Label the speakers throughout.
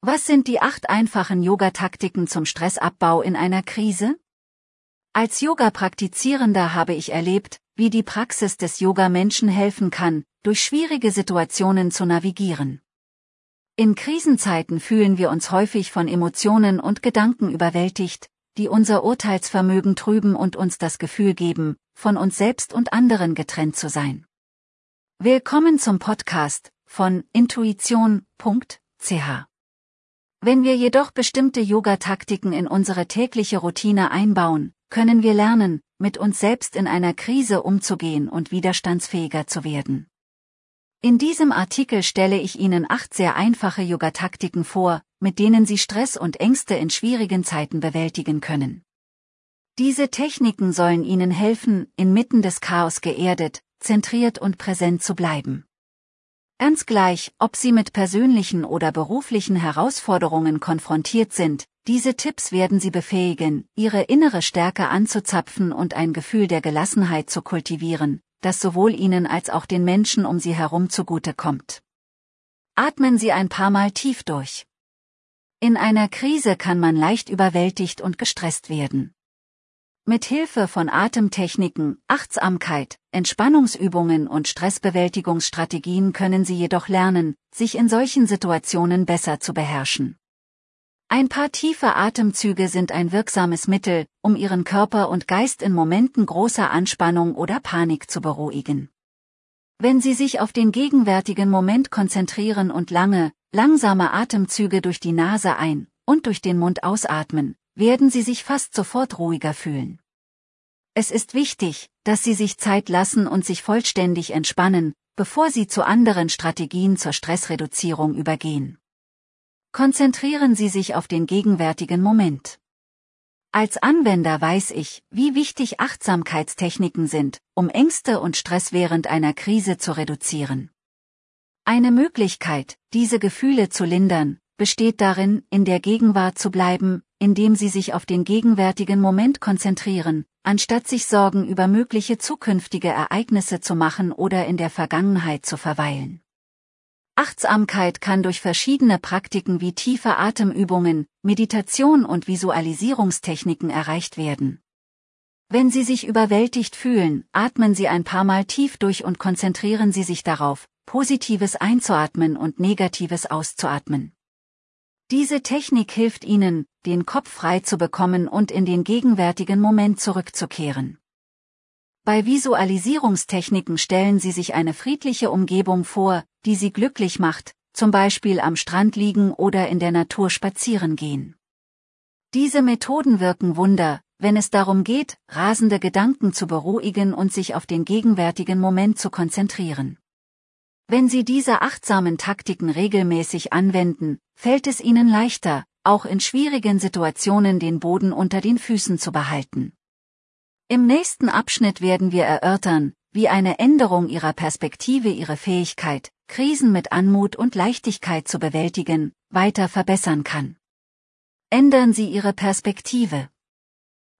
Speaker 1: Was sind die acht einfachen Yoga-Taktiken zum Stressabbau in einer Krise? Als Yoga-Praktizierender habe ich erlebt, wie die Praxis des Yoga Menschen helfen kann, durch schwierige Situationen zu navigieren. In Krisenzeiten fühlen wir uns häufig von Emotionen und Gedanken überwältigt, die unser Urteilsvermögen trüben und uns das Gefühl geben, von uns selbst und anderen getrennt zu sein. Willkommen zum Podcast von intuition.ch. Wenn wir jedoch bestimmte Yoga-Taktiken in unsere tägliche Routine einbauen, können wir lernen, mit uns selbst in einer Krise umzugehen und widerstandsfähiger zu werden. In diesem Artikel stelle ich Ihnen acht sehr einfache Yoga-Taktiken vor, mit denen Sie Stress und Ängste in schwierigen Zeiten bewältigen können. Diese Techniken sollen Ihnen helfen, inmitten des Chaos geerdet, zentriert und präsent zu bleiben. Ganz gleich, ob Sie mit persönlichen oder beruflichen Herausforderungen konfrontiert sind, diese Tipps werden Sie befähigen, Ihre innere Stärke anzuzapfen und ein Gefühl der Gelassenheit zu kultivieren, das sowohl Ihnen als auch den Menschen um Sie herum zugute kommt. Atmen Sie ein paar Mal tief durch. In einer Krise kann man leicht überwältigt und gestresst werden. Mit Hilfe von Atemtechniken, Achtsamkeit, Entspannungsübungen und Stressbewältigungsstrategien können Sie jedoch lernen, sich in solchen Situationen besser zu beherrschen. Ein paar tiefe Atemzüge sind ein wirksames Mittel, um Ihren Körper und Geist in Momenten großer Anspannung oder Panik zu beruhigen. Wenn Sie sich auf den gegenwärtigen Moment konzentrieren und lange, langsame Atemzüge durch die Nase ein und durch den Mund ausatmen, werden Sie sich fast sofort ruhiger fühlen. Es ist wichtig, dass Sie sich Zeit lassen und sich vollständig entspannen, bevor Sie zu anderen Strategien zur Stressreduzierung übergehen. Konzentrieren Sie sich auf den gegenwärtigen Moment. Als Anwender weiß ich, wie wichtig Achtsamkeitstechniken sind, um Ängste und Stress während einer Krise zu reduzieren. Eine Möglichkeit, diese Gefühle zu lindern, besteht darin, in der Gegenwart zu bleiben, indem sie sich auf den gegenwärtigen Moment konzentrieren, anstatt sich Sorgen über mögliche zukünftige Ereignisse zu machen oder in der Vergangenheit zu verweilen. Achtsamkeit kann durch verschiedene Praktiken wie tiefe Atemübungen, Meditation und Visualisierungstechniken erreicht werden. Wenn Sie sich überwältigt fühlen, atmen Sie ein paar Mal tief durch und konzentrieren Sie sich darauf, Positives einzuatmen und Negatives auszuatmen. Diese Technik hilft Ihnen, den Kopf frei zu bekommen und in den gegenwärtigen Moment zurückzukehren. Bei Visualisierungstechniken stellen Sie sich eine friedliche Umgebung vor, die Sie glücklich macht, zum Beispiel am Strand liegen oder in der Natur spazieren gehen. Diese Methoden wirken Wunder, wenn es darum geht, rasende Gedanken zu beruhigen und sich auf den gegenwärtigen Moment zu konzentrieren. Wenn Sie diese achtsamen Taktiken regelmäßig anwenden, fällt es Ihnen leichter, auch in schwierigen Situationen den Boden unter den Füßen zu behalten. Im nächsten Abschnitt werden wir erörtern, wie eine Änderung Ihrer Perspektive Ihre Fähigkeit, Krisen mit Anmut und Leichtigkeit zu bewältigen, weiter verbessern kann. Ändern Sie Ihre Perspektive.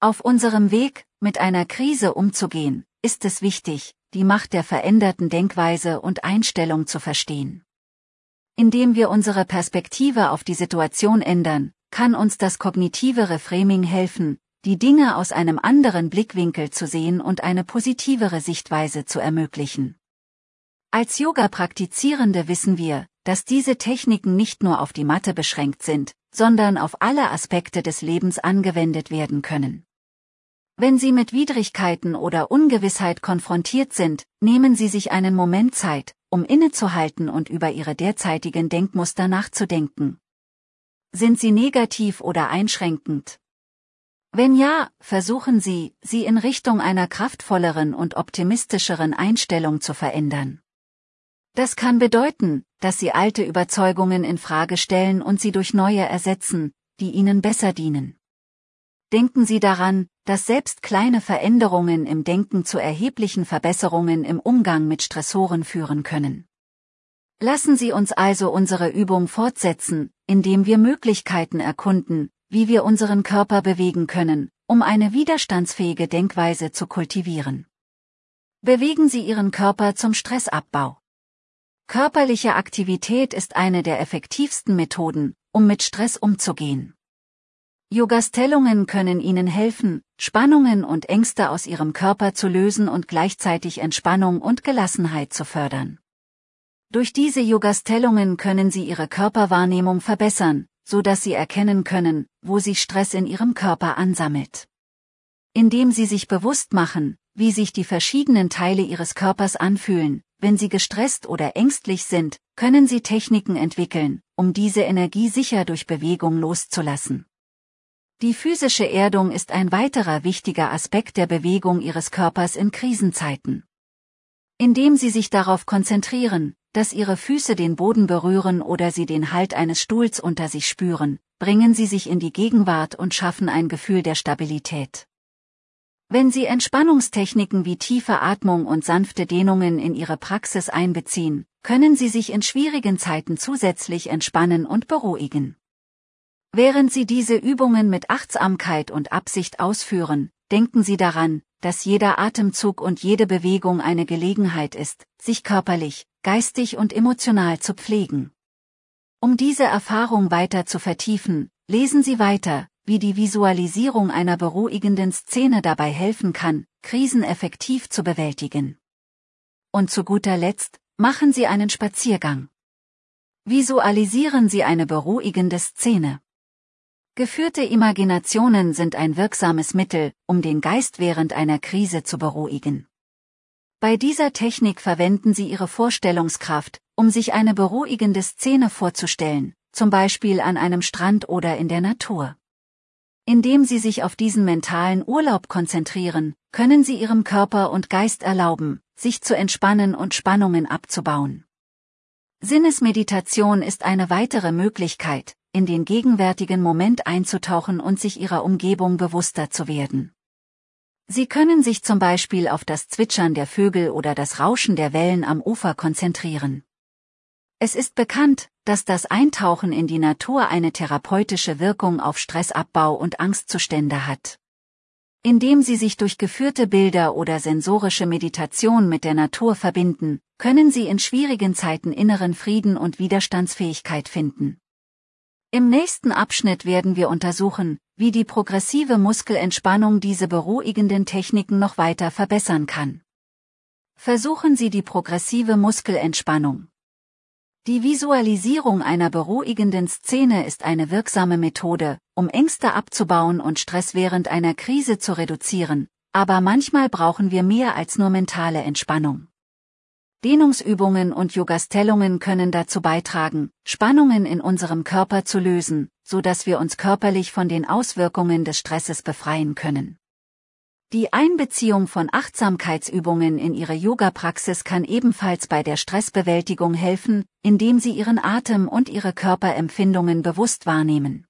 Speaker 1: Auf unserem Weg, mit einer Krise umzugehen, ist es wichtig, die Macht der veränderten Denkweise und Einstellung zu verstehen. Indem wir unsere Perspektive auf die Situation ändern, kann uns das kognitive Reframing helfen, die Dinge aus einem anderen Blickwinkel zu sehen und eine positivere Sichtweise zu ermöglichen. Als Yoga-Praktizierende wissen wir, dass diese Techniken nicht nur auf die Matte beschränkt sind, sondern auf alle Aspekte des Lebens angewendet werden können. Wenn Sie mit Widrigkeiten oder Ungewissheit konfrontiert sind, nehmen Sie sich einen Moment Zeit, um innezuhalten und über Ihre derzeitigen Denkmuster nachzudenken. Sind sie negativ oder einschränkend? Wenn ja, versuchen Sie, sie in Richtung einer kraftvolleren und optimistischeren Einstellung zu verändern. Das kann bedeuten, dass Sie alte Überzeugungen in Frage stellen und sie durch neue ersetzen, die Ihnen besser dienen. Denken Sie daran, dass selbst kleine Veränderungen im Denken zu erheblichen Verbesserungen im Umgang mit Stressoren führen können. Lassen Sie uns also unsere Übung fortsetzen, indem wir Möglichkeiten erkunden, wie wir unseren Körper bewegen können, um eine widerstandsfähige Denkweise zu kultivieren. Bewegen Sie Ihren Körper zum Stressabbau. Körperliche Aktivität ist eine der effektivsten Methoden, um mit Stress umzugehen. Yogastellungen können Ihnen helfen, Spannungen und Ängste aus Ihrem Körper zu lösen und gleichzeitig Entspannung und Gelassenheit zu fördern. Durch diese Yogastellungen können Sie Ihre Körperwahrnehmung verbessern, so dass Sie erkennen können, wo sich Stress in Ihrem Körper ansammelt. Indem Sie sich bewusst machen, wie sich die verschiedenen Teile Ihres Körpers anfühlen, wenn Sie gestresst oder ängstlich sind, können Sie Techniken entwickeln, um diese Energie sicher durch Bewegung loszulassen. Die physische Erdung ist ein weiterer wichtiger Aspekt der Bewegung Ihres Körpers in Krisenzeiten. Indem Sie sich darauf konzentrieren, dass Ihre Füße den Boden berühren oder Sie den Halt eines Stuhls unter sich spüren, bringen Sie sich in die Gegenwart und schaffen ein Gefühl der Stabilität. Wenn Sie Entspannungstechniken wie tiefe Atmung und sanfte Dehnungen in Ihre Praxis einbeziehen, können Sie sich in schwierigen Zeiten zusätzlich entspannen und beruhigen. Während Sie diese Übungen mit Achtsamkeit und Absicht ausführen, denken Sie daran, dass jeder Atemzug und jede Bewegung eine Gelegenheit ist, sich körperlich, geistig und emotional zu pflegen. Um diese Erfahrung weiter zu vertiefen, lesen Sie weiter, wie die Visualisierung einer beruhigenden Szene dabei helfen kann, Krisen effektiv zu bewältigen. Und zu guter Letzt, machen Sie einen Spaziergang. Visualisieren Sie eine beruhigende Szene. Geführte Imaginationen sind ein wirksames Mittel, um den Geist während einer Krise zu beruhigen. Bei dieser Technik verwenden Sie Ihre Vorstellungskraft, um sich eine beruhigende Szene vorzustellen, zum Beispiel an einem Strand oder in der Natur. Indem Sie sich auf diesen mentalen Urlaub konzentrieren, können Sie Ihrem Körper und Geist erlauben, sich zu entspannen und Spannungen abzubauen. Sinnesmeditation ist eine weitere Möglichkeit, in den gegenwärtigen Moment einzutauchen und sich Ihrer Umgebung bewusster zu werden. Sie können sich zum Beispiel auf das Zwitschern der Vögel oder das Rauschen der Wellen am Ufer konzentrieren. Es ist bekannt, dass das Eintauchen in die Natur eine therapeutische Wirkung auf Stressabbau und Angstzustände hat. Indem Sie sich durch geführte Bilder oder sensorische Meditation mit der Natur verbinden, können Sie in schwierigen Zeiten inneren Frieden und Widerstandsfähigkeit finden. Im nächsten Abschnitt werden wir untersuchen, wie die progressive Muskelentspannung diese beruhigenden Techniken noch weiter verbessern kann. Versuchen Sie die progressive Muskelentspannung. Die Visualisierung einer beruhigenden Szene ist eine wirksame Methode, um Ängste abzubauen und Stress während einer Krise zu reduzieren, aber manchmal brauchen wir mehr als nur mentale Entspannung. Dehnungsübungen und Yogastellungen können dazu beitragen, Spannungen in unserem Körper zu lösen, so dass wir uns körperlich von den Auswirkungen des Stresses befreien können. Die Einbeziehung von Achtsamkeitsübungen in ihre Yoga-Praxis kann ebenfalls bei der Stressbewältigung helfen, indem sie ihren Atem und ihre Körperempfindungen bewusst wahrnehmen.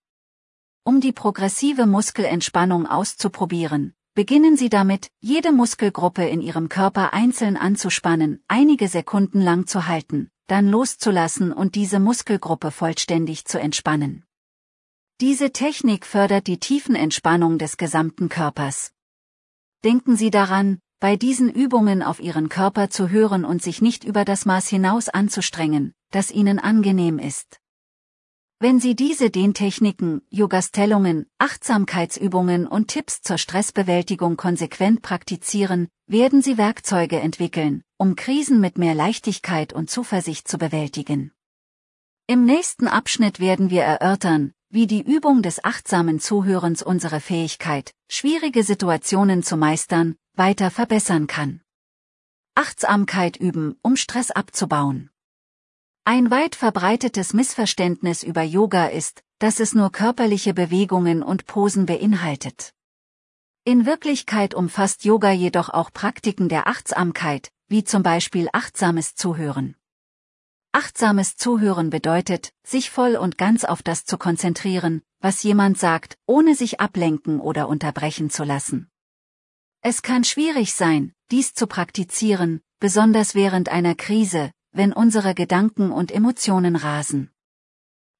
Speaker 1: Um die progressive Muskelentspannung auszuprobieren, beginnen Sie damit, jede Muskelgruppe in Ihrem Körper einzeln anzuspannen, einige Sekunden lang zu halten, dann loszulassen und diese Muskelgruppe vollständig zu entspannen. Diese Technik fördert die Tiefenentspannung des gesamten Körpers. Denken Sie daran, bei diesen Übungen auf Ihren Körper zu hören und sich nicht über das Maß hinaus anzustrengen, das Ihnen angenehm ist. Wenn Sie diese Dehntechniken, Yogastellungen, Achtsamkeitsübungen und Tipps zur Stressbewältigung konsequent praktizieren, werden Sie Werkzeuge entwickeln, um Krisen mit mehr Leichtigkeit und Zuversicht zu bewältigen. Im nächsten Abschnitt werden wir erörtern, wie die Übung des achtsamen Zuhörens unsere Fähigkeit, schwierige Situationen zu meistern, weiter verbessern kann. Achtsamkeit üben, um Stress abzubauen. Ein weit verbreitetes Missverständnis über Yoga ist, dass es nur körperliche Bewegungen und Posen beinhaltet. In Wirklichkeit umfasst Yoga jedoch auch Praktiken der Achtsamkeit, wie zum Beispiel achtsames Zuhören. Achtsames Zuhören bedeutet, sich voll und ganz auf das zu konzentrieren, was jemand sagt, ohne sich ablenken oder unterbrechen zu lassen. Es kann schwierig sein, dies zu praktizieren, besonders während einer Krise, wenn unsere Gedanken und Emotionen rasen.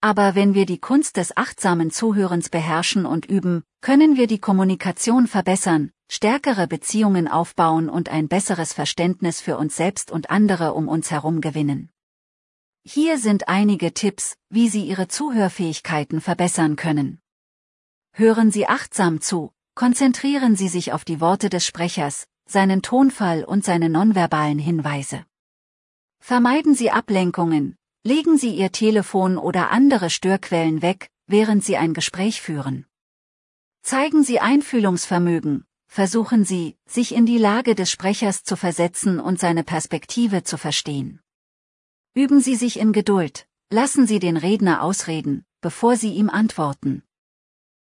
Speaker 1: Aber wenn wir die Kunst des achtsamen Zuhörens beherrschen und üben, können wir die Kommunikation verbessern, stärkere Beziehungen aufbauen und ein besseres Verständnis für uns selbst und andere um uns herum gewinnen. Hier sind einige Tipps, wie Sie Ihre Zuhörfähigkeiten verbessern können. Hören Sie achtsam zu, konzentrieren Sie sich auf die Worte des Sprechers, seinen Tonfall und seine nonverbalen Hinweise. Vermeiden Sie Ablenkungen, legen Sie Ihr Telefon oder andere Störquellen weg, während Sie ein Gespräch führen. Zeigen Sie Einfühlungsvermögen, versuchen Sie, sich in die Lage des Sprechers zu versetzen und seine Perspektive zu verstehen. Üben Sie sich in Geduld, lassen Sie den Redner ausreden, bevor Sie ihm antworten.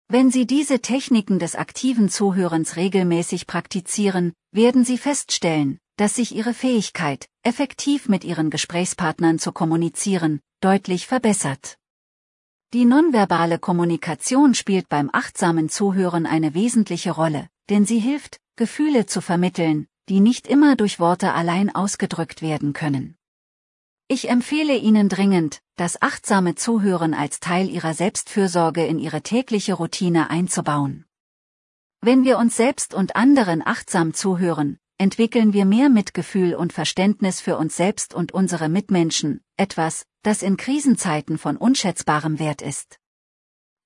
Speaker 1: Wenn Sie diese Techniken des aktiven Zuhörens regelmäßig praktizieren, werden Sie feststellen, dass sich Ihre Fähigkeit, effektiv mit Ihren Gesprächspartnern zu kommunizieren, deutlich verbessert. Die nonverbale Kommunikation spielt beim achtsamen Zuhören eine wesentliche Rolle, denn sie hilft, Gefühle zu vermitteln, die nicht immer durch Worte allein ausgedrückt werden können. Ich empfehle Ihnen dringend, das achtsame Zuhören als Teil Ihrer Selbstfürsorge in Ihre tägliche Routine einzubauen. Wenn wir uns selbst und anderen achtsam zuhören, entwickeln wir mehr Mitgefühl und Verständnis für uns selbst und unsere Mitmenschen, etwas, das in Krisenzeiten von unschätzbarem Wert ist.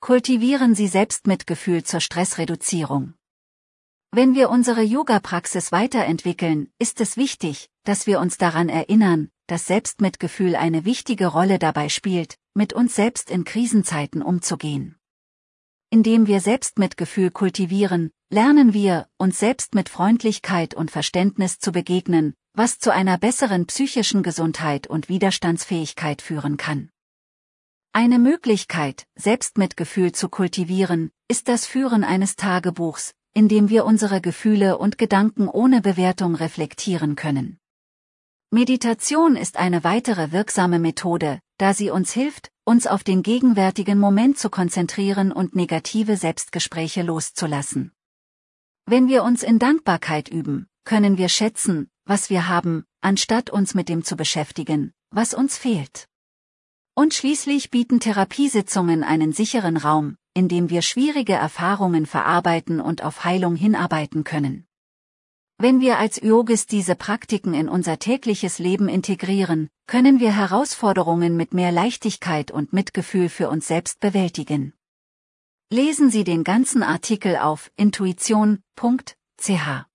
Speaker 1: Kultivieren Sie Selbstmitgefühl zur Stressreduzierung. Wenn wir unsere Yoga-Praxis weiterentwickeln, ist es wichtig, dass wir uns daran erinnern, dass Selbstmitgefühl eine wichtige Rolle dabei spielt, mit uns selbst in Krisenzeiten umzugehen. Indem wir Selbstmitgefühl kultivieren, lernen wir, uns selbst mit Freundlichkeit und Verständnis zu begegnen, was zu einer besseren psychischen Gesundheit und Widerstandsfähigkeit führen kann. Eine Möglichkeit, Selbstmitgefühl zu kultivieren, ist das Führen eines Tagebuchs, indem wir unsere Gefühle und Gedanken ohne Bewertung reflektieren können. Meditation ist eine weitere wirksame Methode, da sie uns hilft, uns auf den gegenwärtigen Moment zu konzentrieren und negative Selbstgespräche loszulassen. Wenn wir uns in Dankbarkeit üben, können wir schätzen, was wir haben, anstatt uns mit dem zu beschäftigen, was uns fehlt. Und schließlich bieten Therapiesitzungen einen sicheren Raum, indem wir schwierige Erfahrungen verarbeiten und auf Heilung hinarbeiten können. Wenn wir als Yogis diese Praktiken in unser tägliches Leben integrieren, können wir Herausforderungen mit mehr Leichtigkeit und Mitgefühl für uns selbst bewältigen. Lesen Sie den ganzen Artikel auf intuition.ch.